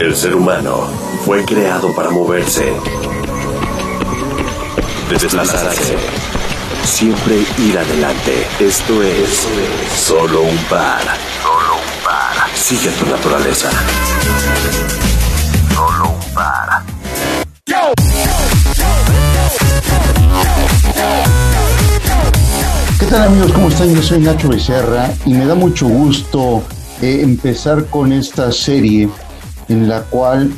El ser humano fue creado para moverse, desplazarse, siempre ir adelante. Esto es solo un par. Solo un par. Sigue tu naturaleza. Solo un par. ¿Qué tal amigos? ¿Cómo están? Yo soy Nacho Becerra y me da mucho gusto eh, empezar con esta serie en la cual,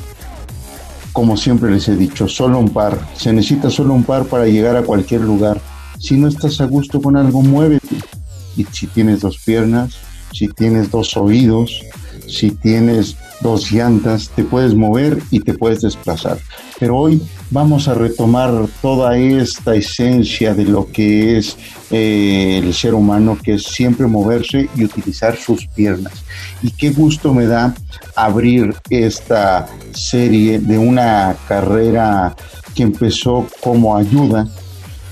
como siempre les he dicho, solo un par. Se necesita solo un par para llegar a cualquier lugar. Si no estás a gusto con algo, muévete. Y si tienes dos piernas, si tienes dos oídos, si tienes dos llantas, te puedes mover y te puedes desplazar. Pero hoy vamos a retomar toda esta esencia de lo que es eh, el ser humano, que es siempre moverse y utilizar sus piernas. Y qué gusto me da abrir esta serie de una carrera que empezó como ayuda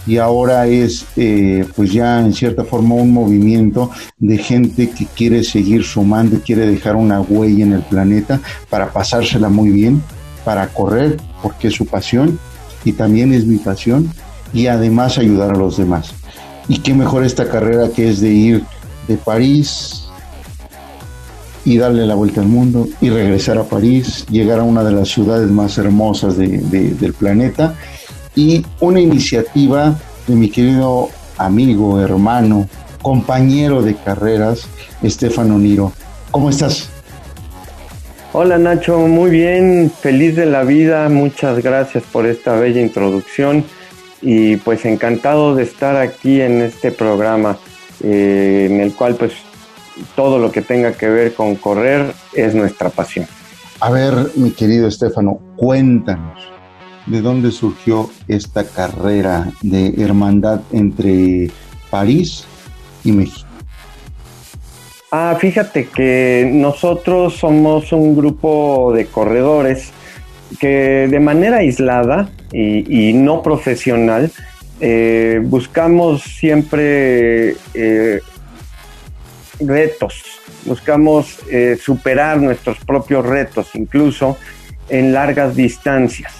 y ahora es eh, pues ya en cierta forma un movimiento de gente que quiere seguir sumando, quiere dejar una huella en el planeta para pasársela muy bien, para correr, porque es su pasión y también es mi pasión, y además ayudar a los demás. Y qué mejor esta carrera que es de ir de París y darle la vuelta al mundo y regresar a París, llegar a una de las ciudades más hermosas del planeta y una iniciativa de mi querido amigo, hermano, compañero de carreras, Estefano Niro. ¿Cómo estás? Hola Nacho, muy bien, feliz de la vida, muchas gracias por esta bella introducción y pues encantado de estar aquí en este programa eh, en el cual pues todo lo que tenga que ver con correr es nuestra pasión. A ver, mi querido Estefano, cuéntanos, de dónde surgió esta carrera de hermandad entre París y México. Ah, fíjate que nosotros somos un grupo de corredores que de manera aislada y, no profesional eh, buscamos siempre eh, retos, buscamos eh, superar nuestros propios retos, incluso en largas distancias.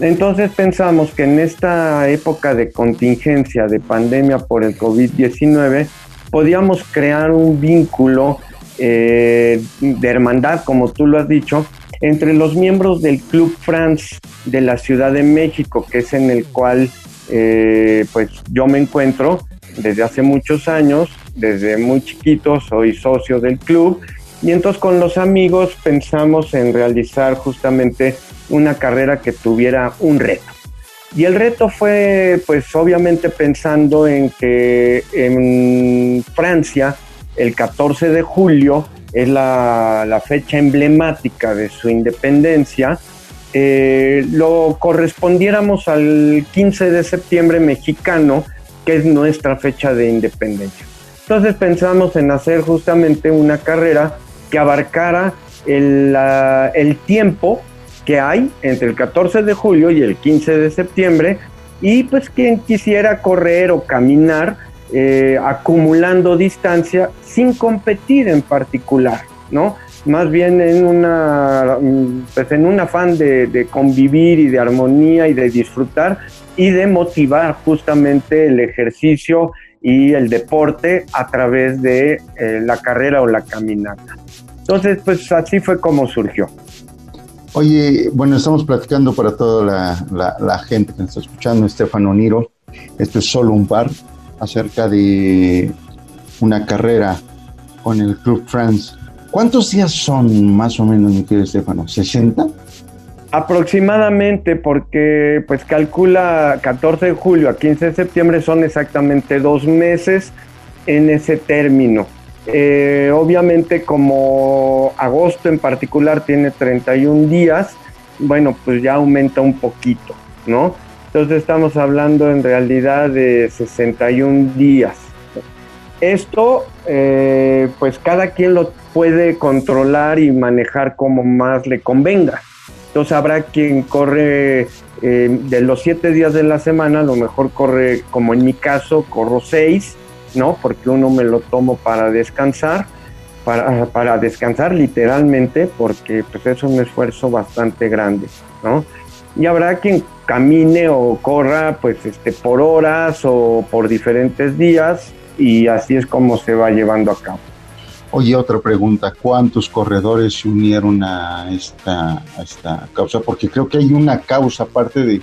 Entonces pensamos que en esta época de contingencia, de pandemia por el COVID-19, podíamos crear un vínculo eh, de hermandad, como tú lo has dicho, entre los miembros del Club France de la Ciudad de México, que es en el cual eh, pues yo me encuentro desde hace muchos años, desde muy chiquito soy socio del club y entonces con los amigos pensamos en realizar justamente una carrera que tuviera un reto. Y el reto fue, pues obviamente pensando en que en Francia, el 14 de julio, es la, fecha emblemática de su independencia, eh, lo correspondiéramos al 15 de septiembre mexicano, que es nuestra fecha de independencia. Entonces pensamos en hacer justamente una carrera que abarcara el, el tiempo que hay entre el 14 de julio y el 15 de septiembre y pues quien quisiera correr o caminar eh, acumulando distancia sin competir en particular, ¿no? Más bien en una pues en un afán de, convivir y de armonía y de disfrutar y de motivar justamente el ejercicio y el deporte a través de eh, la carrera o la caminata. Entonces, pues así fue como surgió. Oye, bueno, estamos platicando para toda la, gente que nos está escuchando, Estefano Niro, esto es solo un par, acerca de una carrera con el Club France. ¿Cuántos días son más o menos, mi querido Estefano? ¿60? Aproximadamente, porque pues calcula 14 de julio a 15 de septiembre son exactamente dos meses en ese término. Eh, obviamente como agosto en particular tiene 31 días, bueno, pues ya aumenta un poquito, ¿no? Entonces estamos hablando en realidad de 61 días. Esto, eh, pues cada quien lo puede controlar y manejar como más le convenga. Entonces habrá quien corre eh, de los siete días de la semana, a lo mejor corre, como en mi caso, corro seis, ¿no? Porque uno me lo tomo para descansar. para, para descansar literalmente, porque pues es un esfuerzo bastante grande, ¿no? Y habrá quien camine o corra pues este por horas o por diferentes días y así es como se va llevando a cabo. Oye, otra pregunta, ¿cuántos corredores se unieron a esta, a esta causa? Porque creo que hay una causa aparte de,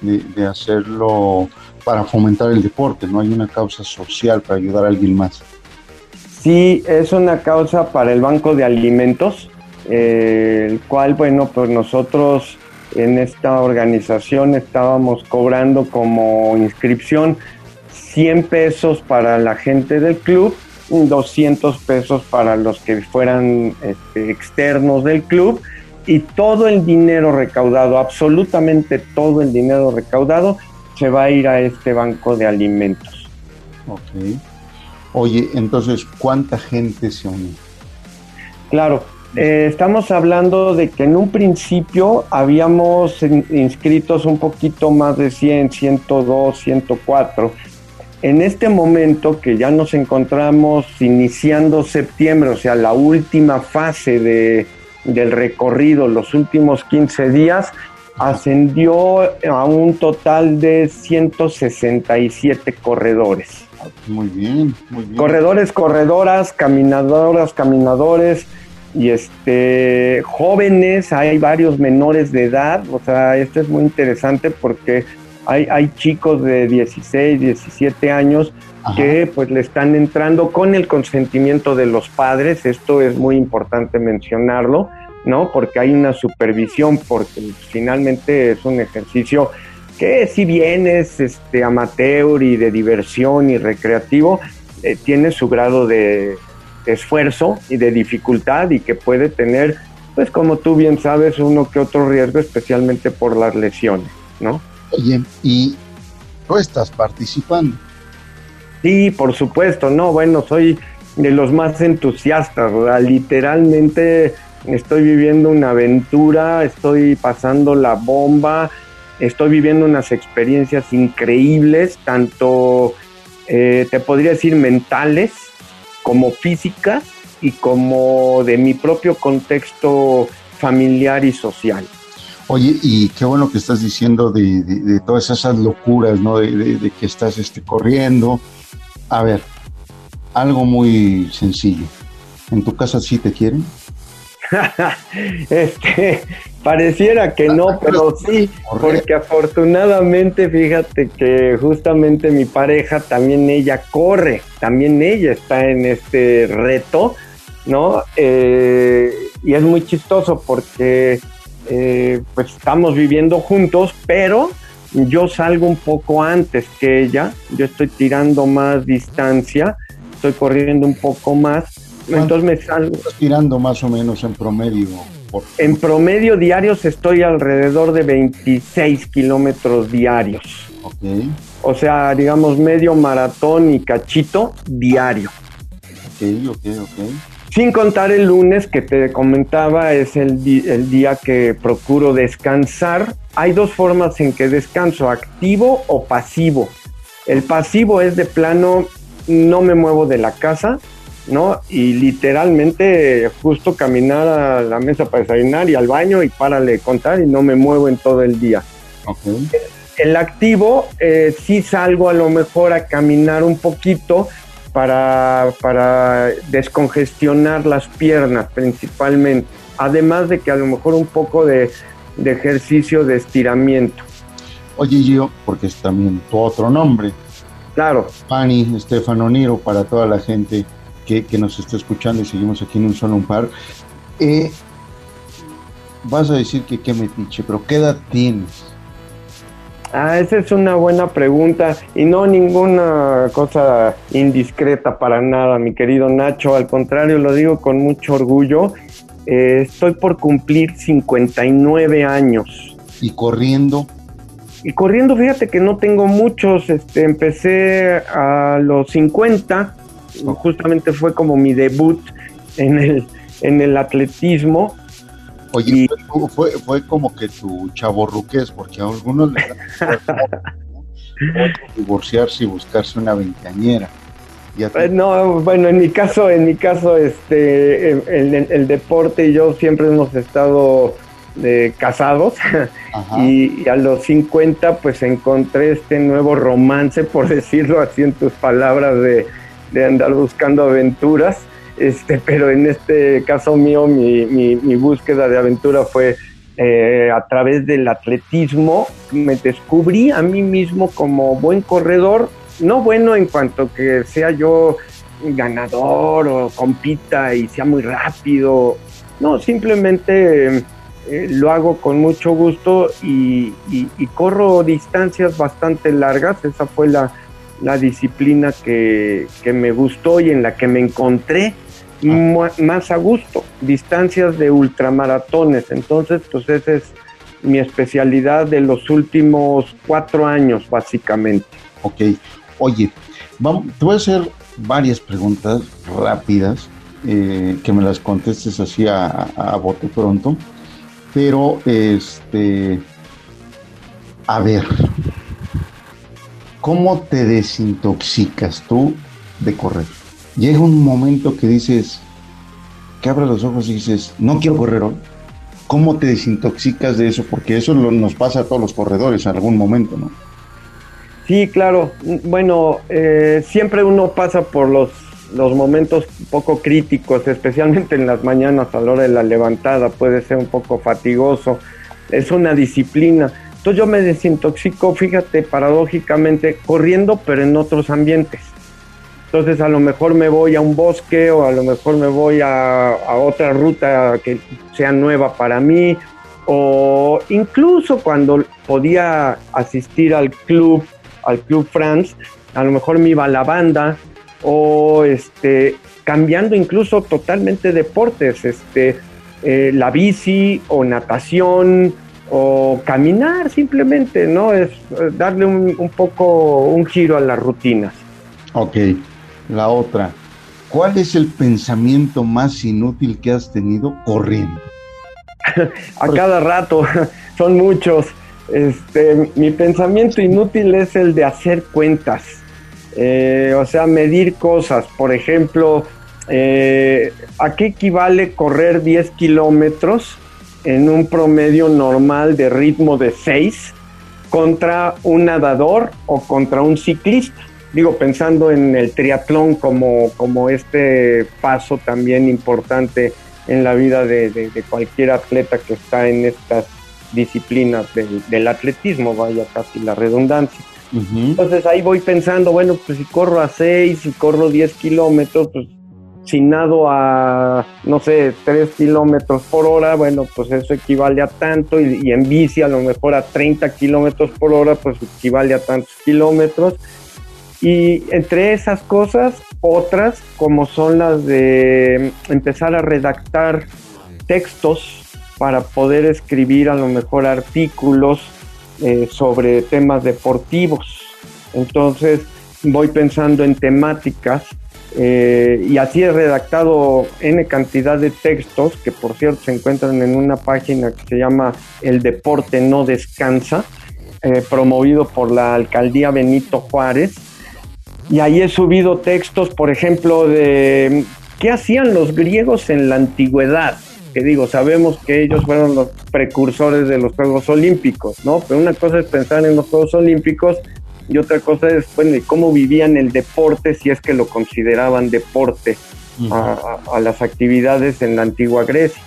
de, hacerlo para fomentar el deporte, ¿no? Hay una causa social para ayudar a alguien más. Sí, es una causa para el Banco de Alimentos, eh, el cual, bueno, pues nosotros en esta organización estábamos cobrando como inscripción 100 pesos para la gente del club, 200 pesos para los que fueran este, externos del club y todo el dinero recaudado, absolutamente todo el dinero recaudado, se va a ir a este banco de alimentos. Ok. Oye, entonces, ¿cuánta gente se une? Claro, eh, estamos hablando de que en un principio habíamos inscritos un poquito más de 100, 102, 104. En este momento que ya nos encontramos iniciando septiembre, o sea, la última fase de, del recorrido, los últimos 15 días, ascendió a un total de 167 corredores. Muy bien, muy bien. Corredores, corredoras, caminadoras, caminadores y este jóvenes, hay varios menores de edad, o sea, esto es muy interesante porque hay, hay chicos de 16, 17 años que pues le están entrando con el consentimiento de los padres, esto es muy importante mencionarlo, ¿no? Porque hay una supervisión, porque finalmente es un ejercicio que si bien es este amateur y de diversión y recreativo, eh, tiene su grado de, esfuerzo y de dificultad y que puede tener, pues como tú bien sabes, uno que otro riesgo, especialmente por las lesiones, ¿no? Oye, ¿y tú estás participando? Sí, por supuesto, no, bueno, soy de los más entusiastas, literalmente estoy viviendo una aventura, estoy pasando la bomba, estoy viviendo unas experiencias increíbles, tanto eh, te podría decir mentales, como física y como de mi propio contexto familiar y social. Oye, y qué bueno que estás diciendo de, todas esas locuras, ¿no? De, que estás este, corriendo. A ver, algo muy sencillo. ¿En tu casa sí te quieren? este, pareciera que no, pero sí, porque afortunadamente fíjate que justamente mi pareja también ella corre, también ella está en este reto, ¿no? Eh, y es muy chistoso porque eh, pues estamos viviendo juntos, pero yo salgo un poco antes que ella, yo estoy tirando más distancia, estoy corriendo un poco más entonces me salgo. Estás tirando más o menos en promedio. En promedio diarios estoy alrededor de 26 kilómetros diarios. Ok. O sea, digamos medio maratón y cachito diario. Ok, ok, ok. Sin contar el lunes que te comentaba, es el, el día que procuro descansar. Hay dos formas en que descanso, activo o pasivo. El pasivo es de plano, no me muevo de la casa, ¿no? Y literalmente justo caminar a la mesa para desayunar y al baño y párale contar y no me muevo en todo el día. El activo, eh, sí salgo a lo mejor a caminar un poquito para, para descongestionar las piernas principalmente, además de que a lo mejor un poco de, de ejercicio de estiramiento. Oye, yo, porque es también tu otro nombre. Claro. Pani, Estefano Niro, para toda la gente que, nos está escuchando y seguimos aquí en un solo un par, eh, vas a decir que qué metiche, pero ¿qué edad tienes? Ah, esa es una buena pregunta y no ninguna cosa indiscreta para nada, mi querido Nacho. Al contrario, lo digo con mucho orgullo. Eh, estoy por cumplir 59 años. ¿Y corriendo? Y corriendo, fíjate que no tengo muchos. Este, empecé a los 50 justamente fue como mi debut en el, en el atletismo. Oye, fue, fue, como que tu chaborruques, porque a algunos les da divorciarse y buscarse una veinteañera. Eh, no, bueno, en mi caso, en mi caso, este, el, deporte y yo siempre hemos estado eh, casados y, a los 50 pues encontré este nuevo romance, por decirlo así en tus palabras, de, de andar buscando aventuras. Este, pero en este caso mío, mi, búsqueda de aventura fue eh, a través del atletismo. Me descubrí a mí mismo como buen corredor, no bueno en cuanto que sea yo ganador o compita y sea muy rápido. No, simplemente eh, lo hago con mucho gusto y, corro distancias bastante largas. Esa fue la, disciplina que, me gustó y en la que me encontré más a gusto. Distancias de ultramaratones. Entonces, pues esa es mi especialidad de los últimos cuatro años, básicamente. Ok. Oye, vamos, te voy a hacer varias preguntas rápidas, eh, que me las contestes así a, a, bote pronto. Pero, este, a ver, ¿cómo te desintoxicas tú de correr? Llega un momento que dices, que abres los ojos y dices, no quiero correr hoy. ¿Cómo te desintoxicas de eso? Porque eso nos pasa a todos los corredores en algún momento, ¿no? Sí, claro. Bueno, eh, siempre uno pasa por los, los momentos poco críticos, especialmente en las mañanas a la hora de la levantada, puede ser un poco fatigoso. Es una disciplina. Entonces yo me desintoxico, fíjate, paradójicamente, corriendo, pero en otros ambientes. Entonces a lo mejor me voy a un bosque o a lo mejor me voy a, otra ruta que sea nueva para mí o incluso cuando podía asistir al club al Club France, a lo mejor me iba a la banda o este, cambiando incluso totalmente deportes, este, eh, la bici o natación o caminar simplemente, ¿no? Es eh, darle un, un, poco un giro a las rutinas. Ok, la otra. ¿Cuál es el pensamiento más inútil que has tenido corriendo? a cada rato, son muchos. Este, mi pensamiento inútil es el de hacer cuentas, eh, o sea, medir cosas. Por ejemplo, eh, ¿a qué equivale correr 10 kilómetros en un promedio normal de ritmo de 6 contra un nadador o contra un ciclista? Digo, pensando en el triatlón como, como este paso también importante en la vida de cualquier atleta que está en estas disciplinas del, atletismo, vaya casi la redundancia. Entonces ahí voy pensando, bueno, pues si corro a 6, si corro 10 kilómetros, pues si nado a, no sé, 3 kilómetros por hora, bueno, pues eso equivale a tanto, y, y en bici a lo mejor a 30 kilómetros por hora, pues equivale a tantos kilómetros. Y entre esas cosas, otras como son las de empezar a redactar textos para poder escribir a lo mejor artículos eh, sobre temas deportivos. Entonces voy pensando en temáticas eh, y así he redactado N cantidad de textos que por cierto se encuentran en una página que se llama El Deporte No Descansa, eh, promovido por la alcaldía Benito Juárez. Y ahí he subido textos, por ejemplo, de qué hacían los griegos en la antigüedad que digo, sabemos que ellos fueron los precursores de los Juegos Olímpicos, ¿no? Pero una cosa es pensar en los Juegos Olímpicos y otra cosa es, bueno, cómo vivían el deporte, si es que lo consideraban deporte, a, las actividades en la antigua Grecia.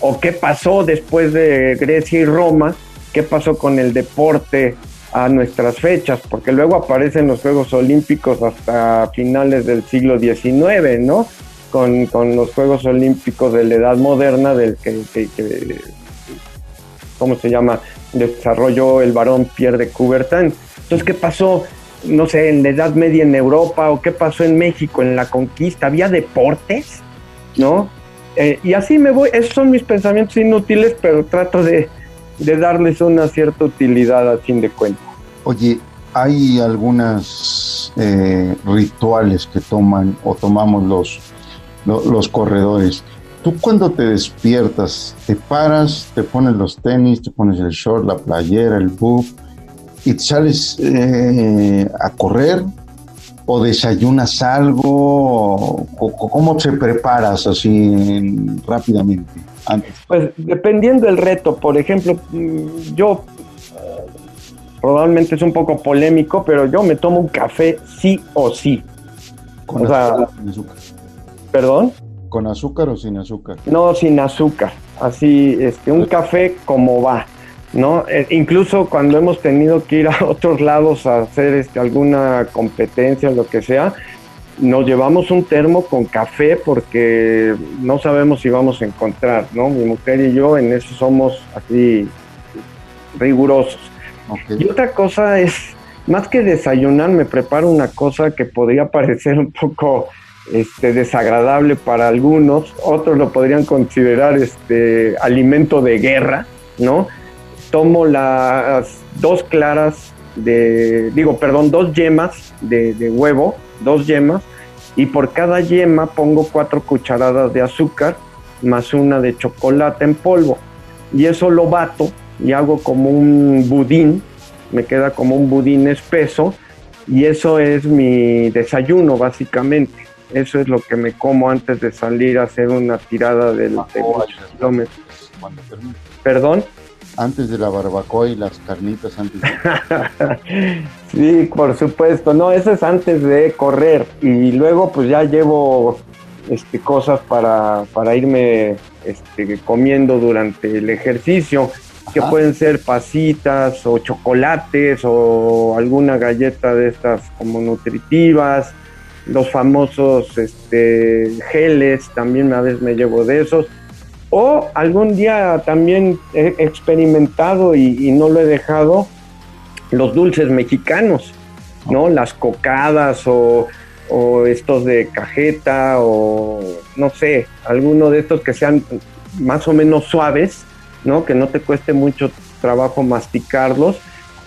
O qué pasó después de Grecia y Roma, qué pasó con el deporte a nuestras fechas, porque luego aparecen los Juegos Olímpicos hasta finales del siglo XIX, ¿no? con, con los Juegos Olímpicos de la Edad Moderna, del que, ¿cómo se llama? Desarrolló el varón Pierre de Coubertin. Entonces, ¿qué pasó? No sé, en la Edad Media en Europa o qué pasó en México en la conquista. ¿Había deportes? ¿No? Eh, y así me voy. Esos son mis pensamientos inútiles, pero trato de, de darles una cierta utilidad a fin de cuentas. Oye, hay algunos eh, rituales que toman o tomamos los los corredores. Tú cuando te despiertas, te paras, te pones los tenis, te pones el short, la playera, el buff y sales eh, a correr o desayunas algo? ¿Cómo se preparas así rápidamente? Antes? Pues dependiendo del reto, por ejemplo, mm, yo probablemente es un poco polémico, pero yo me tomo un café sí o sí. Con azúcar, sin azúcar. ¿Perdón? ¿Con azúcar o sin azúcar? No, sin azúcar. Así, este, un café como va. ¿No? Eh, incluso cuando hemos tenido que ir a otros lados a hacer este, alguna competencia, lo que sea, nos llevamos un termo con café porque no sabemos si vamos a encontrar, ¿no? Mi mujer y yo en eso somos así rigurosos. Y otra cosa es, más que desayunar, me preparo una cosa que podría parecer un poco este, desagradable para algunos, otros lo podrían considerar este, alimento de guerra, ¿no? Tomo las dos claras de, digo, perdón, dos yemas de, huevo, dos yemas, y por cada yema pongo cuatro cucharadas de azúcar más una de chocolate en polvo. Y eso lo bato y hago como un budín, me queda como un budín espeso, y eso es mi desayuno básicamente. Eso es lo que me como antes de salir a hacer una tirada del, de kilómetros. ¿Perdón? Antes de la barbacoa y las carnitas antes de... sí, por supuesto. No, eso es antes de correr. Y luego pues ya llevo este, cosas para, para irme este, comiendo durante el ejercicio, que pueden ser pasitas o chocolates o alguna galleta de estas como nutritivas, los famosos este, geles, también a veces me llevo de esos o algún día también he experimentado y, no lo he dejado los dulces mexicanos, ¿no? Las cocadas o, estos de cajeta o no sé, alguno de estos que sean más o menos suaves, ¿no? Que no te cueste mucho trabajo masticarlos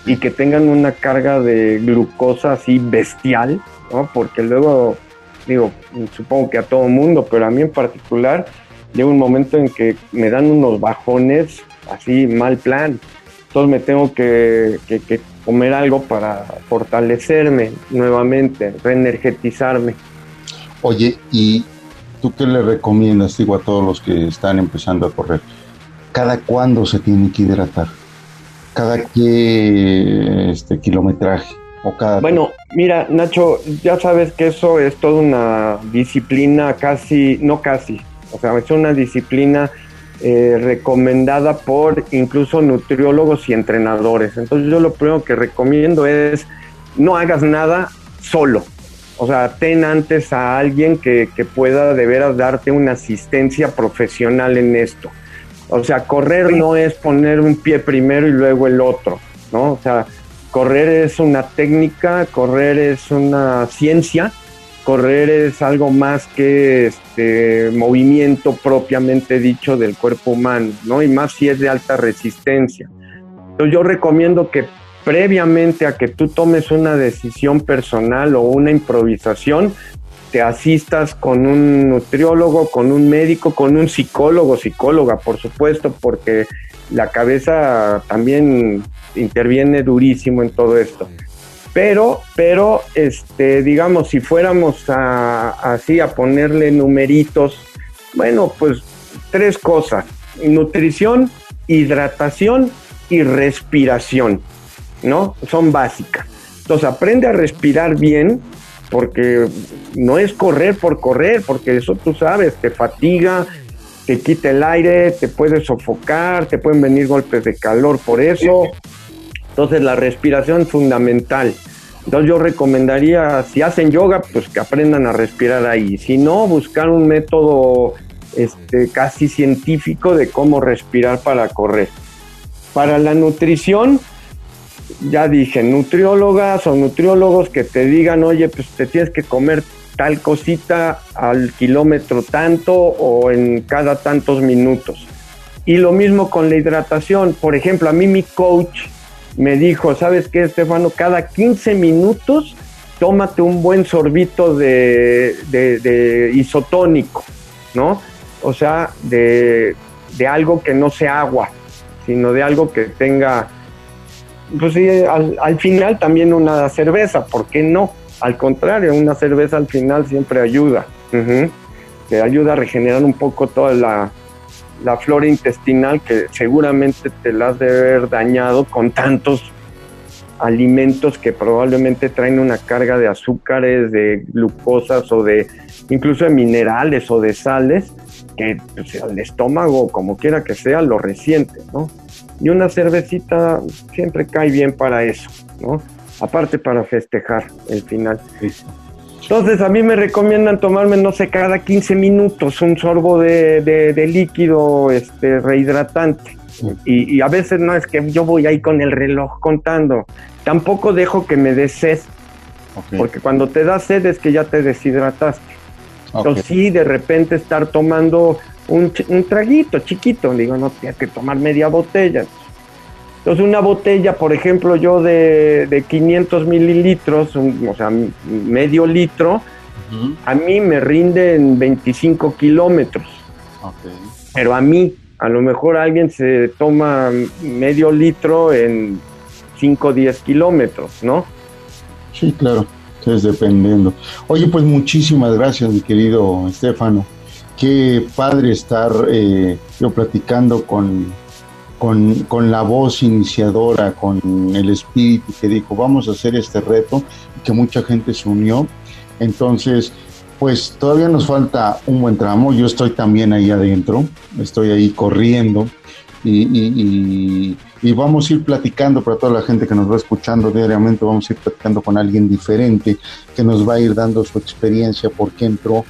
y que tengan una carga de glucosa así bestial, ¿no? Porque luego, digo, supongo que a todo mundo, pero a mí en particular, llega un momento en que me dan unos bajones así mal plan. Entonces me tengo que, comer algo para fortalecerme nuevamente, reenergetizarme. Oye, ¿y tú qué le recomiendas, digo, a todos los que están empezando a correr? ¿Cada cuándo se tiene que hidratar? ¿Cada qué este, kilometraje? O cada bueno, mira, Nacho, ya sabes que eso es toda una disciplina casi, no casi, o sea, es una disciplina eh, recomendada por incluso nutriólogos y entrenadores. Entonces yo lo primero que recomiendo es no hagas nada solo. O sea, ten antes a alguien que, que pueda de veras darte una asistencia profesional en esto. O sea, correr no es poner un pie primero y luego el otro, ¿no? O sea, correr es una técnica, correr es una ciencia correr es algo más que este movimiento propiamente dicho del cuerpo humano, ¿no? Y más si es de alta resistencia. Entonces yo recomiendo que previamente a que tú tomes una decisión personal o una improvisación, te asistas con un nutriólogo, con un médico, con un psicólogo, psicóloga, por supuesto, porque la cabeza también interviene durísimo en todo esto. Pero, pero, este, digamos, si fuéramos a, así a ponerle numeritos, bueno, pues tres cosas: nutrición, hidratación y respiración, ¿no? Son básicas. Entonces, aprende a respirar bien, porque no es correr por correr, porque eso tú sabes, te fatiga, te quita el aire, te puede sofocar, te pueden venir golpes de calor por eso. Entonces la respiración es fundamental. Entonces yo recomendaría, si hacen yoga, pues que aprendan a respirar ahí. Si no, buscar un método este, casi científico de cómo respirar para correr. Para la nutrición, ya dije, nutriólogas o nutriólogos que te digan, oye, pues te tienes que comer tal cosita al kilómetro tanto o en cada tantos minutos. Y lo mismo con la hidratación. Por ejemplo, a mí mi coach me dijo, ¿sabes qué, Estefano? Cada 15 minutos tómate un buen sorbito de, isotónico, ¿no? O sea, de, algo que no sea agua, sino de algo que tenga, pues sí, al, final también una cerveza, ¿por qué no? Al contrario, una cerveza al final siempre ayuda. Te ayuda a regenerar un poco toda la, la flora intestinal que seguramente te la has de haber dañado con tantos alimentos que probablemente traen una carga de azúcares, de glucosas o de incluso de minerales o de sales que pues, el estómago, como quiera que sea, lo resiente, ¿no? Y una cervecita siempre cae bien para eso, ¿no? Aparte para festejar el final. Entonces a mí me recomiendan tomarme, no sé, cada 15 minutos un sorbo de, líquido este, rehidratante. Y, y, a veces no es que yo voy ahí con el reloj contando. Tampoco dejo que me dé sed. Porque cuando te da sed es que ya te deshidrataste. Entonces sí, de repente estar tomando un, traguito chiquito, digo, no tienes que tomar media botella. Entonces una botella, por ejemplo, yo de, de 500 mililitros, o sea, medio litro, a mí me rinde en 25 kilómetros. Pero a mí, a lo mejor alguien se toma medio litro en 5 o 10 kilómetros, ¿no? Sí, claro, es dependiendo. Oye, pues muchísimas gracias, mi querido Estefano. Qué padre estar eh, yo platicando con, con, la voz iniciadora, con el espíritu que dijo, vamos a hacer este reto, y que mucha gente se unió. Entonces, pues todavía nos falta un buen tramo. Yo estoy también ahí adentro, estoy ahí corriendo y, vamos a ir platicando para toda la gente que nos va escuchando diariamente, vamos a ir platicando con alguien diferente que nos va a ir dando su experiencia, por qué entró,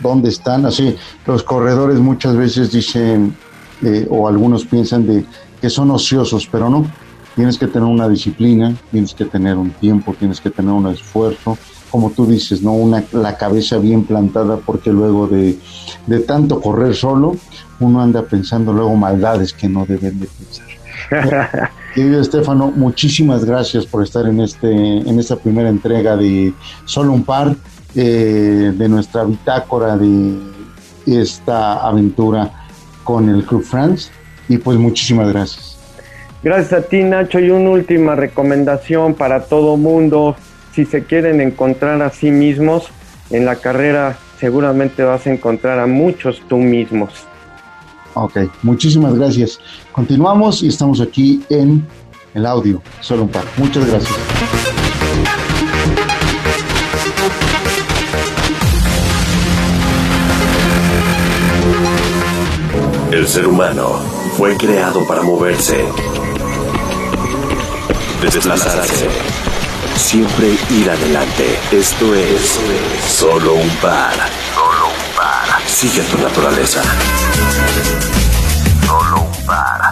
dónde están. Así, los corredores muchas veces dicen, eh, o algunos piensan de que son ociosos, pero no. Tienes que tener una disciplina, tienes que tener un tiempo, tienes que tener un esfuerzo, como tú dices, ¿no? Una, la cabeza bien plantada, porque luego de, de tanto correr solo, uno anda pensando luego maldades que no deben de pensar. Querido Estefano, muchísimas gracias por estar en este en esta primera entrega de Solo un par eh, de nuestra bitácora de esta aventura con el Club France y pues muchísimas gracias. Gracias a ti Nacho y una última recomendación para todo mundo, si se quieren encontrar a sí mismos en la carrera seguramente vas a encontrar a muchos tú mismos. Ok, muchísimas gracias. Continuamos y estamos aquí en el audio, solo un par. Muchas gracias. El ser humano fue creado para moverse, desplazarse, siempre ir adelante. Esto es solo un par. Solo un par. Sigue tu naturaleza. Solo un par.